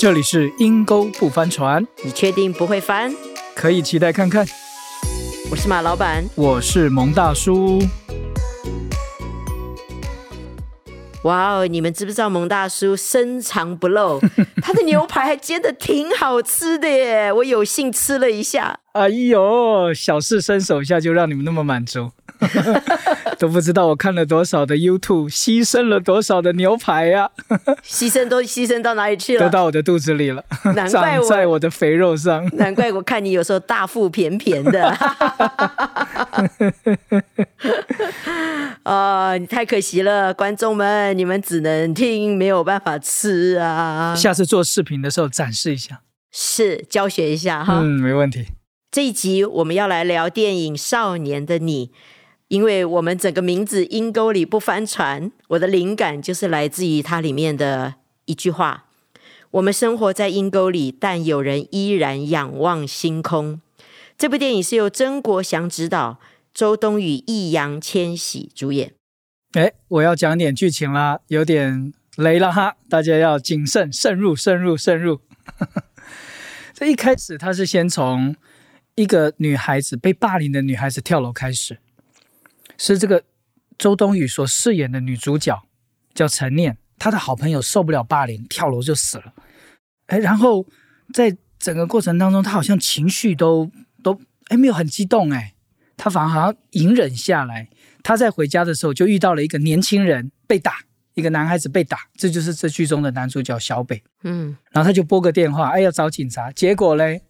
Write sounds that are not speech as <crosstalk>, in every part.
这里是阴沟不翻船，你确定不会翻？可以期待看看。我是马老板，我是蒙大叔。哇哦，你们知不知道蒙大叔深藏不露，<laughs> 他的牛排还煎的挺好吃的耶！我有幸吃了一下。哎呦，小事伸手一下就让你们那么满足，<laughs> 都不知道我看了多少的 YouTube，牺牲了多少的牛排呀！<laughs> 牺牲都牺牲到哪里去了？都到我的肚子里了，难怪长在我的肥肉上。<laughs> 难怪我看你有时候大腹便便的。啊，<laughs> 你太可惜了，观众们，你们只能听，没有办法吃啊。下次做视频的时候展示一下，是教学一下哈。嗯，没问题。这一集我们要来聊电影《少年的你》，因为我们整个名字“阴沟里不翻船”，我的灵感就是来自于它里面的一句话：“我们生活在阴沟里，但有人依然仰望星空。”这部电影是由曾国祥执导，周冬雨、易烊千玺主演。哎，我要讲点剧情啦，有点雷了哈，大家要谨慎，慎入，慎入，慎入。<laughs> 这一开始他是先从。一个女孩子被霸凌的女孩子跳楼开始，是这个周冬雨所饰演的女主角叫陈念，她的好朋友受不了霸凌，跳楼就死了。哎，然后在整个过程当中，她好像情绪都都哎没有很激动，哎，她反而好像隐忍下来。她在回家的时候就遇到了一个年轻人被打，一个男孩子被打，这就是这剧中的男主角小北。嗯，然后他就拨个电话，哎，要找警察，结果嘞。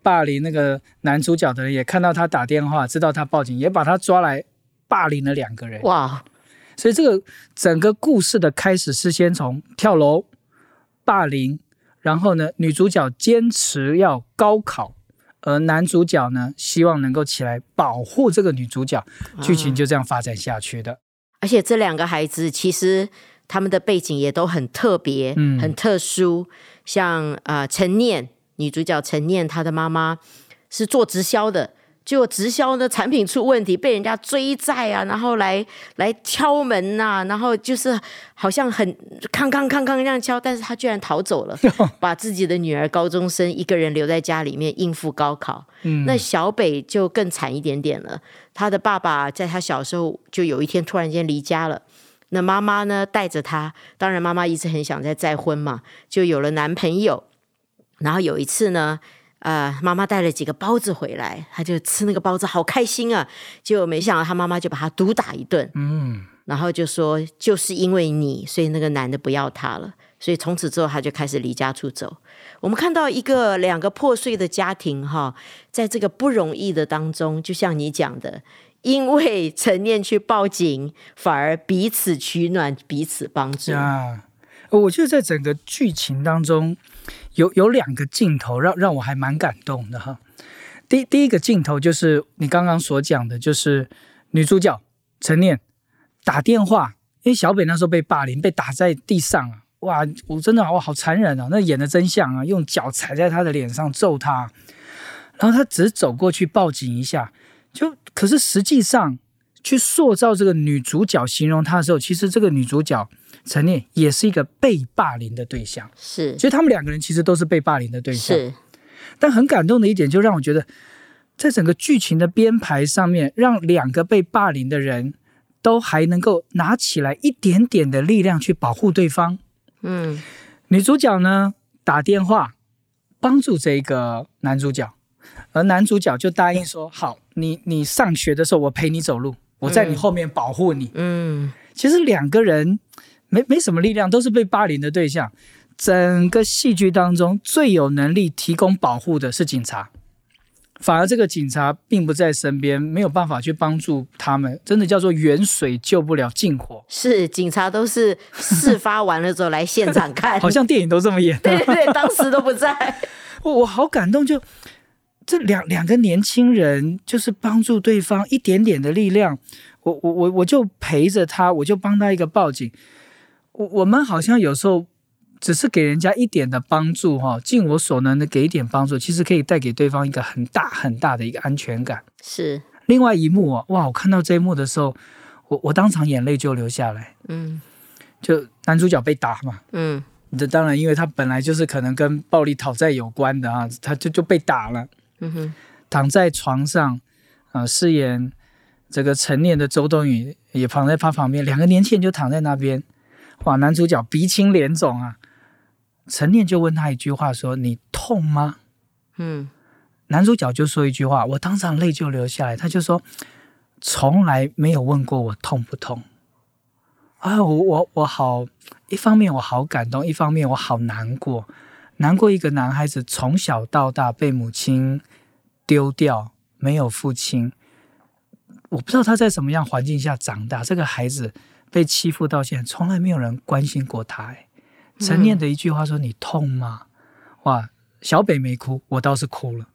霸凌那个男主角的人也看到他打电话，知道他报警，也把他抓来霸凌了两个人。哇！所以这个整个故事的开始是先从跳楼、霸凌，然后呢，女主角坚持要高考，而男主角呢希望能够起来保护这个女主角，剧情就这样发展下去的。而且这两个孩子其实他们的背景也都很特别，嗯，很特殊，像啊陈念。女主角陈念，她的妈妈是做直销的，就直销的产品出问题，被人家追债啊，然后来来敲门呐，然后就是好像很康康康康这样敲，但是他居然逃走了，把自己的女儿高中生一个人留在家里面应付高考。那小北就更惨一点点了，他的爸爸在他小时候就有一天突然间离家了，那妈妈呢带着他，当然妈妈一直很想再再婚嘛，就有了男朋友。然后有一次呢，呃，妈妈带了几个包子回来，他就吃那个包子，好开心啊！结果没想到他妈妈就把他毒打一顿，嗯，然后就说就是因为你，所以那个男的不要他了，所以从此之后他就开始离家出走。我们看到一个两个破碎的家庭，哈，在这个不容易的当中，就像你讲的，因为陈念去报警，反而彼此取暖，彼此帮助。啊，我觉得在整个剧情当中。有有两个镜头让让我还蛮感动的哈，第第一个镜头就是你刚刚所讲的，就是女主角陈念打电话，因为小北那时候被霸凌，被打在地上啊，哇，我真的哇好残忍啊，那演的真相啊，用脚踩在他的脸上揍他，然后他只走过去报警一下，就可是实际上去塑造这个女主角形容她的时候，其实这个女主角。陈念也是一个被霸凌的对象，是，所以他们两个人其实都是被霸凌的对象。是，但很感动的一点，就让我觉得，在整个剧情的编排上面，让两个被霸凌的人都还能够拿起来一点点的力量去保护对方。嗯，女主角呢打电话帮助这个男主角，而男主角就答应说：“好，你你上学的时候我陪你走路，我在你后面保护你。”嗯，其实两个人。没没什么力量，都是被霸凌的对象。整个戏剧当中最有能力提供保护的是警察，反而这个警察并不在身边，没有办法去帮助他们。真的叫做远水救不了近火。是警察都是事发完了之后来现场看，<laughs> 好像电影都这么演。对对对，当时都不在。<laughs> 我我好感动，就这两两个年轻人，就是帮助对方一点点的力量。我我我我就陪着他，我就帮他一个报警。我我们好像有时候只是给人家一点的帮助，哈，尽我所能的给一点帮助，其实可以带给对方一个很大很大的一个安全感。是另外一幕啊，哇！我看到这一幕的时候，我我当场眼泪就流下来。嗯，就男主角被打嘛，嗯，这当然，因为他本来就是可能跟暴力讨债有关的啊，他就就被打了。嗯哼，躺在床上，啊，饰演这个成年的周冬雨也躺在他旁边，两个年轻人就躺在那边。哇，男主角鼻青脸肿啊，陈念就问他一句话说：“你痛吗？”嗯，男主角就说一句话，我当场泪就流下来。他就说：“从来没有问过我痛不痛。”啊，我我我好，一方面我好感动，一方面我好难过，难过一个男孩子从小到大被母亲丢掉，没有父亲，我不知道他在什么样环境下长大，这个孩子被欺负到现在，从来没有人关心过他。陈念的一句话说：“你痛吗？”哇，小北没哭，我倒是哭了，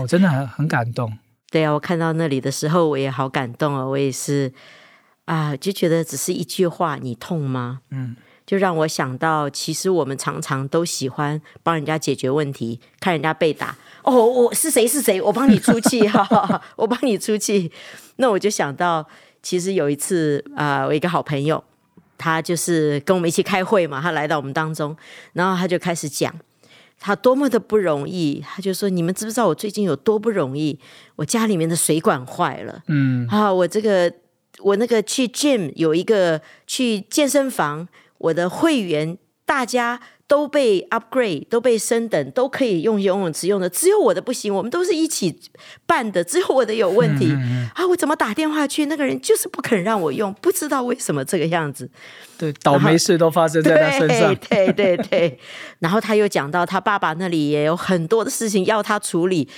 我 <laughs> 真的很很感动。对啊，我看到那里的时候，我也好感动哦，我也是。啊，就觉得只是一句话，你痛吗？嗯，就让我想到，其实我们常常都喜欢帮人家解决问题，看人家被打，哦，我是谁是谁，我帮你出气，哈，我帮你出气。<laughs> 那我就想到，其实有一次啊，我一个好朋友，他就是跟我们一起开会嘛，他来到我们当中，然后他就开始讲他多么的不容易，他就说：“你们知不知道我最近有多不容易？我家里面的水管坏了，嗯，啊，我这个。”我那个去 gym 有一个去健身房，我的会员大家都被 upgrade，都被升等，都可以用游泳池用的，只有我的不行。我们都是一起办的，只有我的有问题啊！我怎么打电话去，那个人就是不肯让我用，不知道为什么这个样子。对，倒霉事都发生在他身上。对对对，<laughs> 然后他又讲到他爸爸那里也有很多的事情要他处理。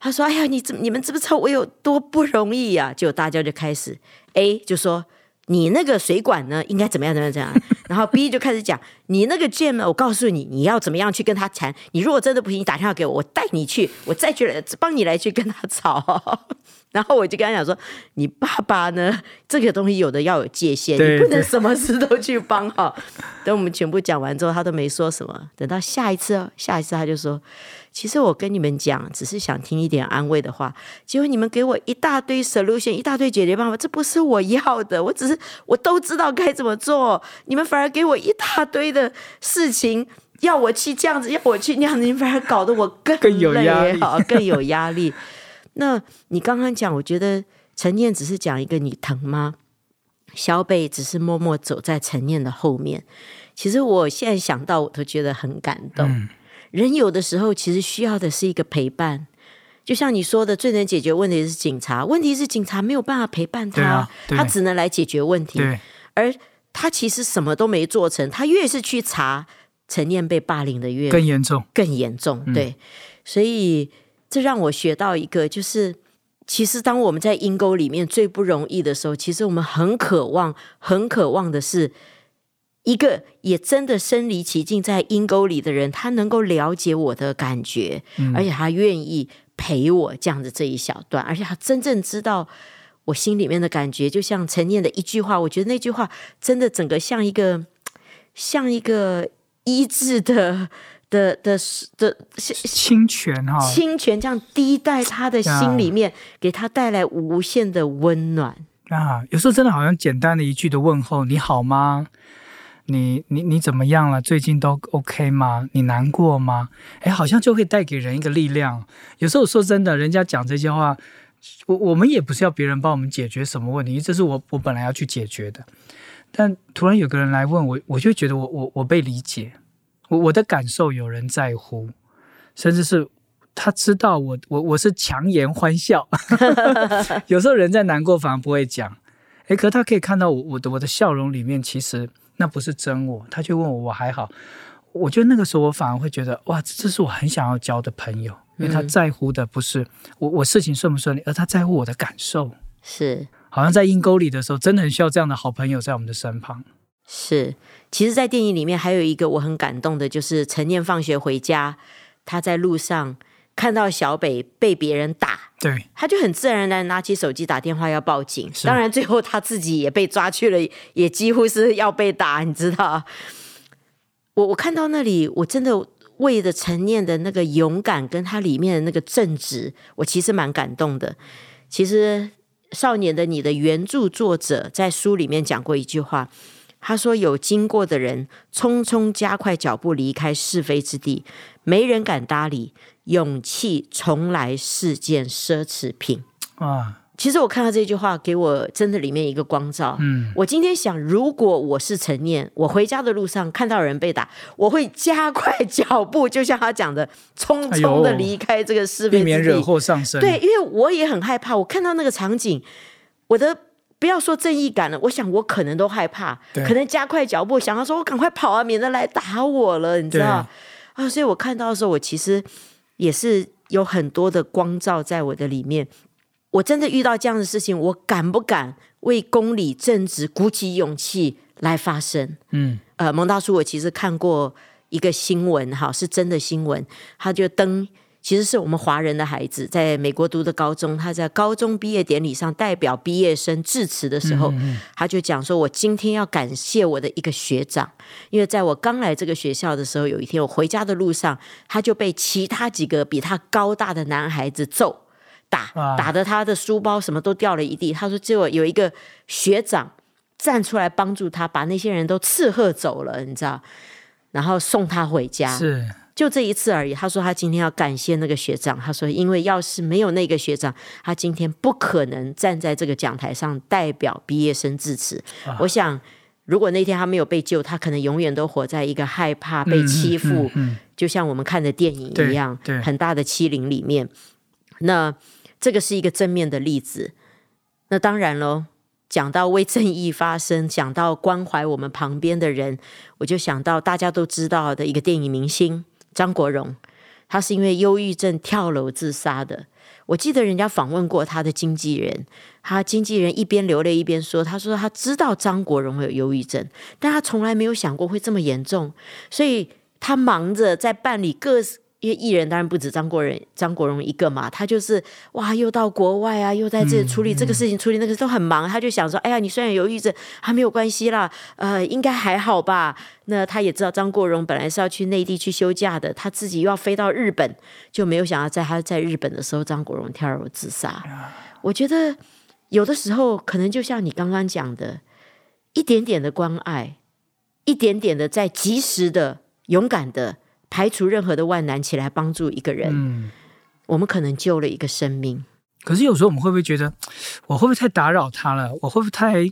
他说：“哎呀，你怎你们知不知道我有多不容易呀？”就大家就开始。A 就说你那个水管呢，应该怎么样怎么样怎样，然后 B 就开始讲 <laughs> 你那个 Jam，我告诉你你要怎么样去跟他谈。你如果真的不行，你打电话给我，我带你去，我再去帮你来去跟他吵。<laughs> 然后我就跟他讲说，你爸爸呢，这个东西有的要有界限，你不能什么事都去帮哈。等我们全部讲完之后，他都没说什么。等到下一次，下一次他就说。其实我跟你们讲，只是想听一点安慰的话。结果你们给我一大堆 solution，一大堆解决办法，这不是我要的。我只是我都知道该怎么做，你们反而给我一大堆的事情，要我去这样子，要我去那样子，你反而搞得我更更有压力，更有压力。那你刚刚讲，我觉得陈念只是讲一个你疼吗？小北只是默默走在陈念的后面。其实我现在想到，我都觉得很感动。人有的时候其实需要的是一个陪伴，就像你说的，最能解决问题是警察。问题是警察没有办法陪伴他，他只能来解决问题。而他其实什么都没做成，他越是去查，陈念被霸凌的越更严重，更严重。对，所以这让我学到一个，就是其实当我们在阴沟里面最不容易的时候，其实我们很渴望，很渴望的是。一个也真的身临其境在阴沟里的人，他能够了解我的感觉，而且他愿意陪我这样子这一小段，而且他真正知道我心里面的感觉。就像陈念的一句话，我觉得那句话真的整个像一个像一个医治的的的的清泉哈，清泉这样滴在他的心里面，给他带来无限的温暖啊！有时候真的好像简单的一句的问候，你好吗？你你你怎么样了？最近都 OK 吗？你难过吗？哎，好像就会带给人一个力量。有时候说真的，人家讲这些话，我我们也不是要别人帮我们解决什么问题，这是我我本来要去解决的。但突然有个人来问我，我就觉得我我我被理解，我我的感受有人在乎，甚至是他知道我我我是强颜欢笑。<laughs> 有时候人在难过反而不会讲，哎，可他可以看到我我的我的笑容里面其实。那不是真我，他就问我我还好，我觉得那个时候我反而会觉得哇，这是我很想要交的朋友，因为他在乎的不是我我事情顺不顺利，而他在乎我的感受。是，好像在阴沟里的时候，真的很需要这样的好朋友在我们的身旁。是，其实，在电影里面还有一个我很感动的，就是陈念放学回家，他在路上。看到小北被别人打，对，他就很自然的拿起手机打电话要报警。当然，最后他自己也被抓去了，也几乎是要被打。你知道，我我看到那里，我真的为着陈念的那个勇敢，跟他里面的那个正直，我其实蛮感动的。其实，《少年的你》的原著作者在书里面讲过一句话，他说：“有经过的人匆匆加快脚步离开是非之地，没人敢搭理。勇气从来是件奢侈品。”啊。其实我看到这句话，给我真的里面一个光照。嗯，我今天想，如果我是陈念，我回家的路上看到人被打，我会加快脚步，就像他讲的，匆匆的离开这个是非避免惹祸上身。对，因为我也很害怕，我看到那个场景，我的不要说正义感了，我想我可能都害怕，可能加快脚步，想要说我赶快跑啊，免得来打我了，你知道啊？所以我看到的时候，我其实也是有很多的光照在我的里面。我真的遇到这样的事情，我敢不敢为公理正直鼓起勇气来发声？嗯，呃，蒙大叔，我其实看过一个新闻，哈，是真的新闻，他就登，其实是我们华人的孩子在美国读的高中，他在高中毕业典礼上代表毕业生致辞的时候，他就讲说：“我今天要感谢我的一个学长，因为在我刚来这个学校的时候，有一天我回家的路上，他就被其他几个比他高大的男孩子揍。”打打的他的书包什么都掉了一地。他说：“结果有一个学长站出来帮助他，把那些人都斥喝走了，你知道？然后送他回家。是就这一次而已。他说他今天要感谢那个学长。他说，因为要是没有那个学长，他今天不可能站在这个讲台上代表毕业生致辞。我想，如果那天他没有被救，他可能永远都活在一个害怕被欺负，就像我们看的电影一样，很大的欺凌里面。那。”这个是一个正面的例子。那当然喽，讲到为正义发声，讲到关怀我们旁边的人，我就想到大家都知道的一个电影明星张国荣，他是因为忧郁症跳楼自杀的。我记得人家访问过他的经纪人，他经纪人一边流泪一边说：“他说他知道张国荣有忧郁症，但他从来没有想过会这么严重，所以他忙着在办理各。”因为艺人当然不止张国荣、张国荣一个嘛，他就是哇，又到国外啊，又在这里处理这个事情，处理那个都很忙。他就想说，哎呀，你虽然有抑郁症，还没有关系啦，呃，应该还好吧。那他也知道张国荣本来是要去内地去休假的，他自己又要飞到日本，就没有想到在他在日本的时候，张国荣跳楼自杀。我觉得有的时候可能就像你刚刚讲的，一点点的关爱，一点点的在及时的、勇敢的。排除任何的万难，起来帮助一个人，我们可能救了一个生命。可是有时候我们会不会觉得，我会不会太打扰他了？我会不会太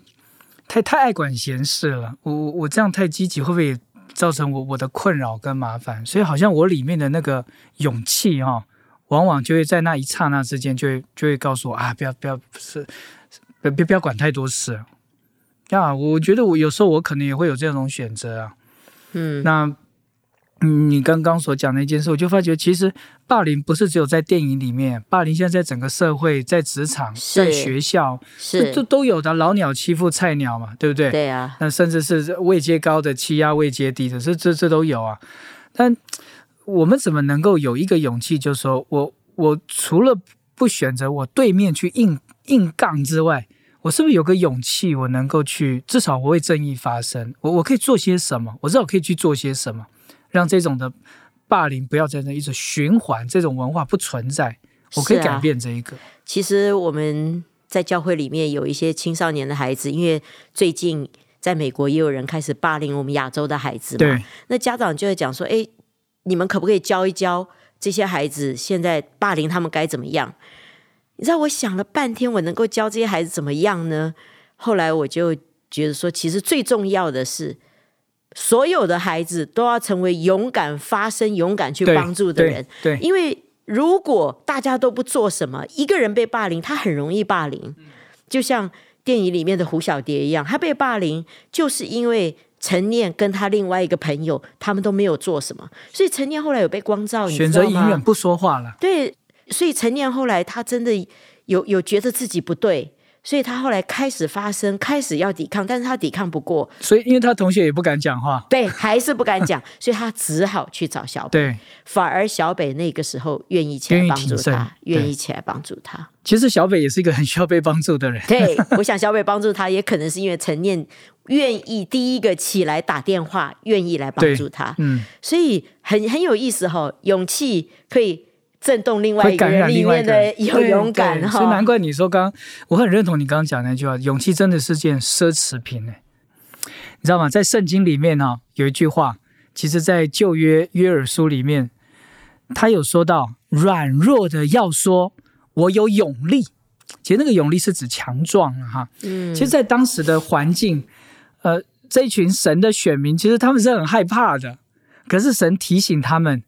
太太爱管闲事了？我我我这样太积极，会不会造成我我的困扰跟麻烦？所以好像我里面的那个勇气哈，往往就会在那一刹那之间，就会就会告诉我啊，不要不要是，别别不要管太多事啊！我觉得我有时候我可能也会有这种选择啊，嗯，那。嗯，你刚刚所讲的一件事，我就发觉其实霸凌不是只有在电影里面，霸凌现在在整个社会、在职场、在学校，是都都有的。老鸟欺负菜鸟嘛，对不对？对啊。那甚至是位阶高的欺压位阶低的，这这这都有啊。但我们怎么能够有一个勇气，就是说我我除了不选择我对面去硬硬杠之外，我是不是有个勇气，我能够去至少我为正义发声？我我可以做些什么？我知道我可以去做些什么？让这种的霸凌不要在那一直循环，这种文化不存在，我可以改变这一个。其实我们在教会里面有一些青少年的孩子，因为最近在美国也有人开始霸凌我们亚洲的孩子嘛，那家长就会讲说：“哎，你们可不可以教一教这些孩子，现在霸凌他们该怎么样？”你知道，我想了半天，我能够教这些孩子怎么样呢？后来我就觉得说，其实最重要的是。所有的孩子都要成为勇敢发声、勇敢去帮助的人。对，因为如果大家都不做什么，一个人被霸凌，他很容易霸凌。就像电影里面的胡小蝶一样，他被霸凌就是因为陈念跟他另外一个朋友，他们都没有做什么，所以陈念后来有被光照，选择隐忍不说话了。对，所以陈念后来他真的有有觉得自己不对。所以他后来开始发声，开始要抵抗，但是他抵抗不过，所以因为他同学也不敢讲话，<laughs> 对，还是不敢讲，<laughs> 所以他只好去找小北，对，反而小北那个时候愿意起来帮助他，愿意起来帮助他。其实小北也是一个很需要被帮助的人，对，<laughs> 我想小北帮助他，也可能是因为陈念愿意第一个起来打电话，愿意来帮助他，嗯，所以很很有意思哈，勇气可以。震动另外一个人里面的有勇敢哈，所以难怪你说刚，我很认同你刚刚讲那句话，勇气真的是件奢侈品呢。你知道吗？在圣经里面呢，有一句话，其实在旧约约珥书里面，他有说到软弱的要说我有勇力。其实那个勇力是指强壮哈。嗯，其实，在当时的环境，呃，这一群神的选民，其实他们是很害怕的。可是神提醒他们，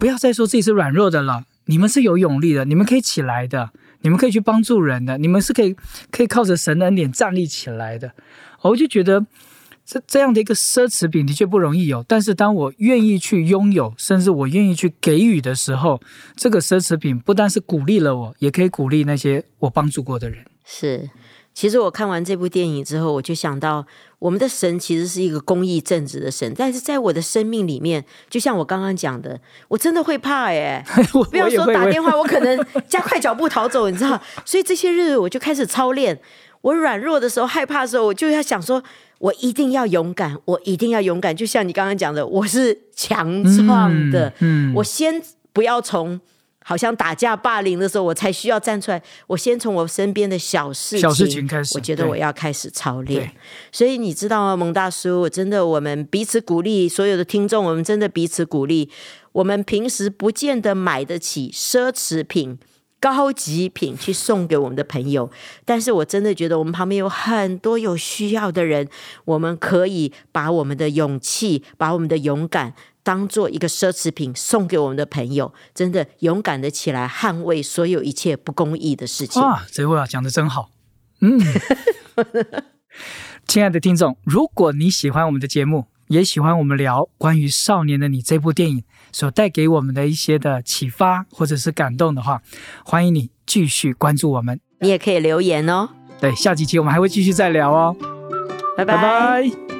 不要再说自己是软弱的了，你们是有勇力的，你们可以起来的，你们可以去帮助人的，你们是可以可以靠着神的恩典站立起来的。我就觉得。这这样的一个奢侈品的确不容易有，但是当我愿意去拥有，甚至我愿意去给予的时候，这个奢侈品不单是鼓励了我，也可以鼓励那些我帮助过的人。是，其实我看完这部电影之后，我就想到，我们的神其实是一个公义正直的神，但是在我的生命里面，就像我刚刚讲的，我真的会怕哎，<laughs> 不要说打电话，我可能 <laughs> 加快脚步逃走，你知道？所以这些日子我就开始操练，我软弱的时候、害怕的时候，我就要想说。我一定要勇敢，我一定要勇敢。就像你刚刚讲的，我是强壮的。嗯，我先不要从好像打架霸凌的时候，我才需要站出来。我先从我身边的小事小事情开始，我觉得我要开始操练。所以你知道吗，蒙大叔，我真的，我们彼此鼓励，所有的听众，我们真的彼此鼓励。我们平时不见得买得起奢侈品。高级品去送给我们的朋友，但是我真的觉得我们旁边有很多有需要的人，我们可以把我们的勇气、把我们的勇敢当做一个奢侈品送给我们的朋友，真的勇敢的起来捍卫所有一切不公义的事情。哇，这位啊讲的真好，嗯，<laughs> 亲爱的听众，如果你喜欢我们的节目。也喜欢我们聊关于《少年的你》这部电影所带给我们的一些的启发或者是感动的话，欢迎你继续关注我们。你也可以留言哦。对，下几期我们还会继续再聊哦。拜拜。